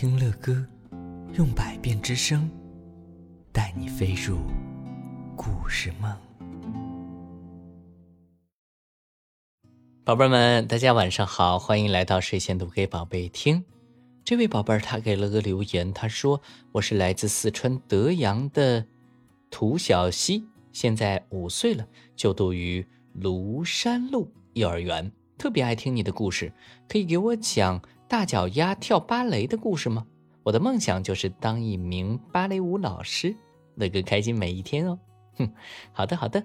听乐歌，用百变之声，带你飞入故事梦。宝贝们，大家晚上好，欢迎来到睡前读给宝贝听。这位宝贝儿他给了个留言，他说：“我是来自四川德阳的涂小溪，现在五岁了，就读于庐山路幼儿园，特别爱听你的故事，可以给我讲。”大脚丫跳芭蕾的故事吗？我的梦想就是当一名芭蕾舞老师，乐哥开心每一天哦。哼，好的好的，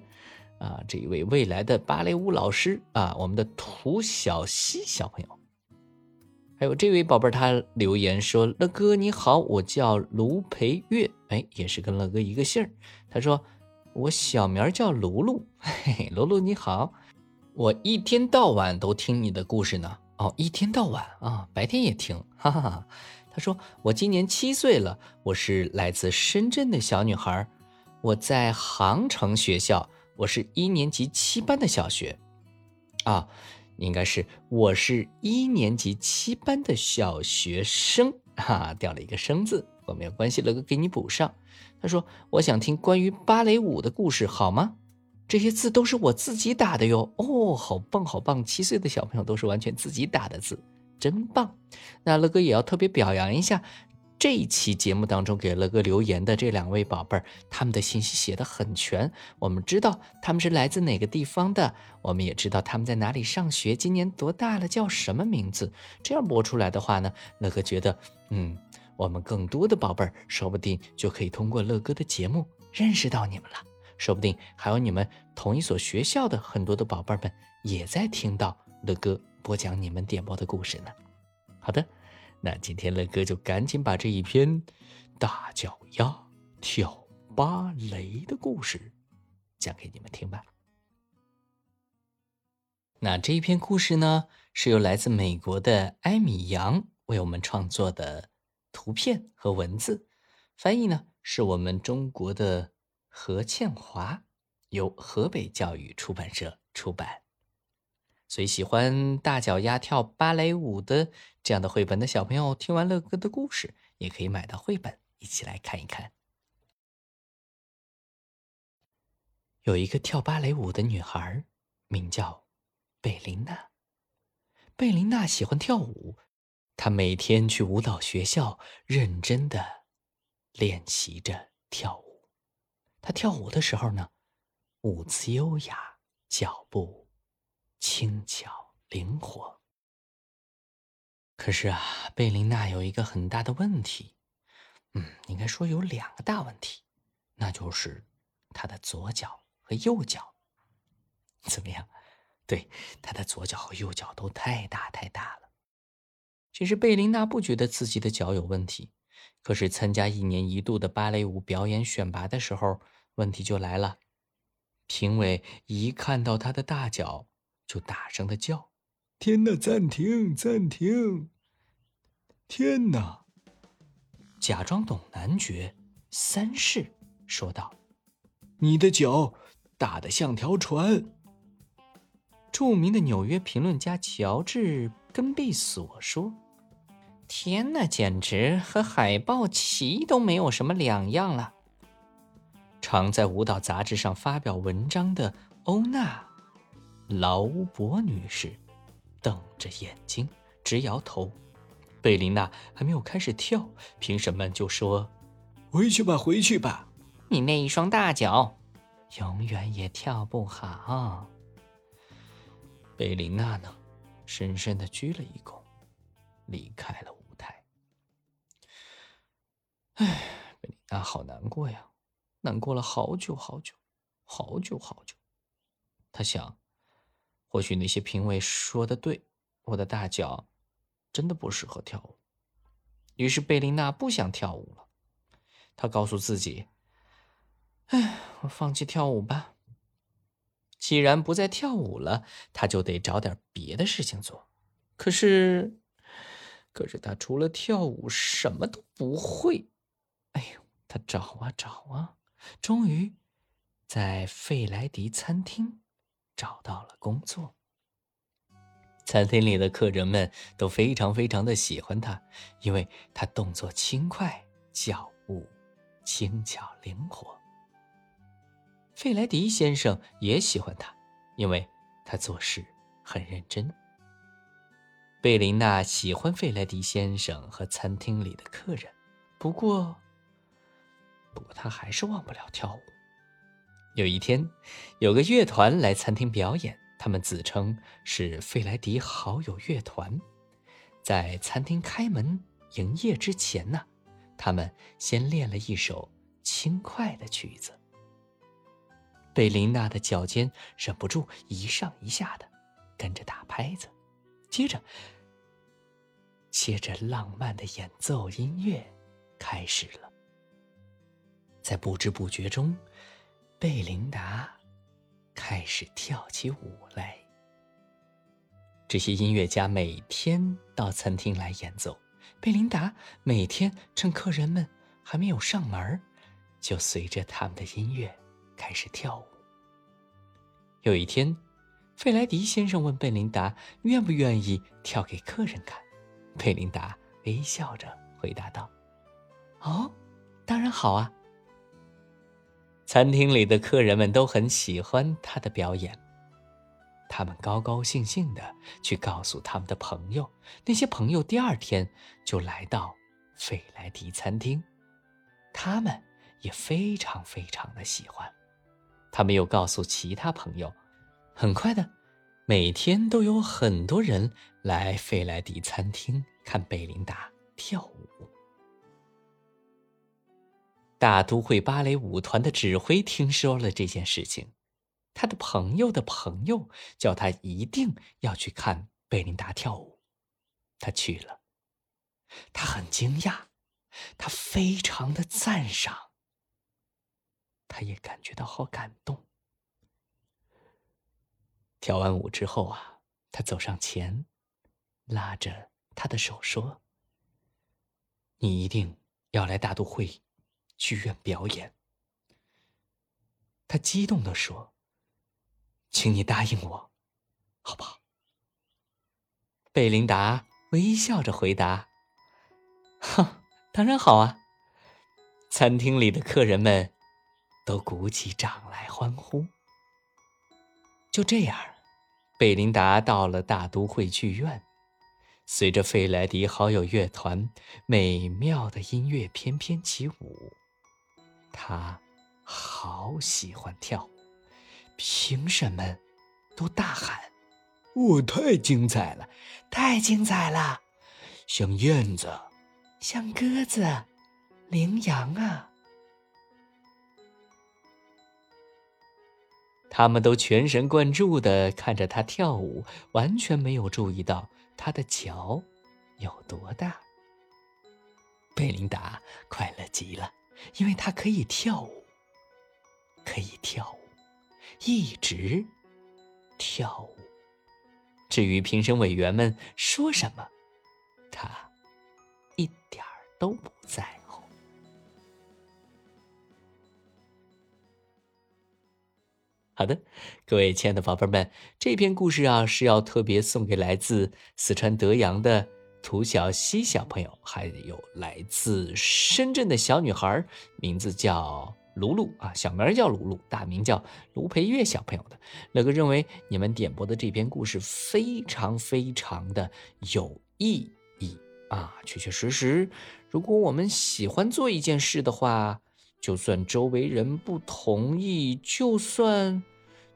啊，这一位未来的芭蕾舞老师啊，我们的涂小溪小朋友，还有这位宝贝儿，他留言说：“乐哥你好，我叫卢培月，哎，也是跟乐哥一个姓儿。他说我小名叫卢卢，嘿嘿，卢卢你好，我一天到晚都听你的故事呢。”哦，一天到晚啊，白天也听，哈哈哈。他说我今年七岁了，我是来自深圳的小女孩，我在杭城学校，我是一年级七班的小学，啊，应该是我是一年级七班的小学生，哈，掉了一个生字，我没有关系，乐哥给你补上。他说我想听关于芭蕾舞的故事，好吗？这些字都是我自己打的哟，哦，好棒好棒！七岁的小朋友都是完全自己打的字，真棒。那乐哥也要特别表扬一下，这一期节目当中给乐哥留言的这两位宝贝儿，他们的信息写的很全。我们知道他们是来自哪个地方的，我们也知道他们在哪里上学，今年多大了，叫什么名字。这样播出来的话呢，乐哥觉得，嗯，我们更多的宝贝儿说不定就可以通过乐哥的节目认识到你们了。说不定还有你们同一所学校的很多的宝贝们也在听到乐哥播讲你们点播的故事呢。好的，那今天乐哥就赶紧把这一篇大脚丫跳芭蕾的故事讲给你们听吧。那这一篇故事呢，是由来自美国的艾米杨为我们创作的图片和文字，翻译呢是我们中国的。何倩华由河北教育出版社出版，所以喜欢大脚丫跳芭蕾舞的这样的绘本的小朋友，听完乐哥的故事，也可以买到绘本一起来看一看。有一个跳芭蕾舞的女孩，名叫贝琳娜。贝琳娜喜欢跳舞，她每天去舞蹈学校认真的练习着跳舞。他跳舞的时候呢，舞姿优雅，脚步轻巧灵活。可是啊，贝琳娜有一个很大的问题，嗯，应该说有两个大问题，那就是她的左脚和右脚。怎么样？对，她的左脚和右脚都太大太大了。其实贝琳娜不觉得自己的脚有问题，可是参加一年一度的芭蕾舞表演选拔的时候。问题就来了，评委一看到他的大脚，就大声的叫：“天哪！暂停！暂停！天哪！”假装懂男爵三世说道：“你的脚大的像条船。”著名的纽约评论家乔治根贝索说：“天哪，简直和海豹旗都没有什么两样了。”常在舞蹈杂志上发表文章的欧娜·劳伯女士瞪着眼睛直摇头。贝琳娜还没有开始跳，评审们就说：“回去吧，回去吧，你那一双大脚永远也跳不好。”贝琳娜呢，深深的鞠了一躬，离开了舞台。唉，贝琳娜好难过呀。难过了好久好久，好久好久。他想，或许那些评委说的对，我的大脚真的不适合跳舞。于是贝琳娜不想跳舞了。她告诉自己：“哎，我放弃跳舞吧。既然不再跳舞了，她就得找点别的事情做。可是，可是她除了跳舞什么都不会。哎呦，她找啊找啊。”终于，在费莱迪餐厅找到了工作。餐厅里的客人们都非常非常的喜欢他，因为他动作轻快，脚步轻巧灵活。费莱迪先生也喜欢他，因为他做事很认真。贝琳娜喜欢费莱迪先生和餐厅里的客人，不过，不过他还是忘不了跳舞。有一天，有个乐团来餐厅表演。他们自称是费莱迪好友乐团，在餐厅开门营业之前呢，他们先练了一首轻快的曲子。贝琳娜的脚尖忍不住一上一下的跟着打拍子，接着，接着浪漫的演奏音乐开始了。在不知不觉中，贝琳达。开始跳起舞来。这些音乐家每天到餐厅来演奏，贝琳达每天趁客人们还没有上门，就随着他们的音乐开始跳舞。有一天，费莱迪先生问贝琳达愿不愿意跳给客人看，贝琳达微笑着回答道：“哦，当然好啊。”餐厅里的客人们都很喜欢他的表演，他们高高兴兴的去告诉他们的朋友，那些朋友第二天就来到费莱迪餐厅，他们也非常非常的喜欢。他们又告诉其他朋友，很快的，每天都有很多人来费莱迪餐厅看贝琳达跳舞。大都会芭蕾舞团的指挥听说了这件事情，他的朋友的朋友叫他一定要去看贝琳达跳舞。他去了，他很惊讶，他非常的赞赏，他也感觉到好感动。跳完舞之后啊，他走上前，拉着他的手说：“你一定要来大都会。”剧院表演，他激动的说：“请你答应我，好不好？”贝琳达微笑着回答：“哼，当然好啊！”餐厅里的客人们都鼓起掌来欢呼。就这样，贝琳达到了大都会剧院，随着费莱迪好友乐团美妙的音乐翩翩起舞。他好喜欢跳舞，评审们都大喊：“哦，太精彩了，太精彩了！像燕子，像鸽子，羚羊啊！”他们都全神贯注的看着他跳舞，完全没有注意到他的脚有多大。贝琳达快乐极了。因为他可以跳舞，可以跳舞，一直跳舞。至于评审委员们说什么，他一点儿都不在乎。好的，各位亲爱的宝贝们，这篇故事啊是要特别送给来自四川德阳的。涂小西小朋友，还有来自深圳的小女孩，名字叫卢卢啊，小名叫卢卢，大名叫卢培月小朋友的。乐哥认为你们点播的这篇故事非常非常的有意义啊，确确实实，如果我们喜欢做一件事的话，就算周围人不同意，就算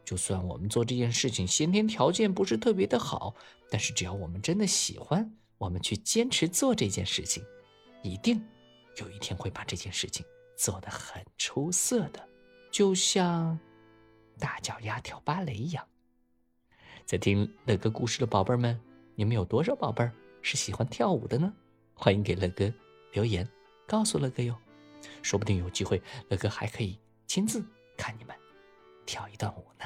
就算我们做这件事情先天条件不是特别的好，但是只要我们真的喜欢。我们去坚持做这件事情，一定有一天会把这件事情做得很出色的，就像大脚丫跳芭蕾一样。在听乐哥故事的宝贝们，你们有多少宝贝儿是喜欢跳舞的呢？欢迎给乐哥留言，告诉乐哥哟，说不定有机会，乐哥还可以亲自看你们跳一段舞呢。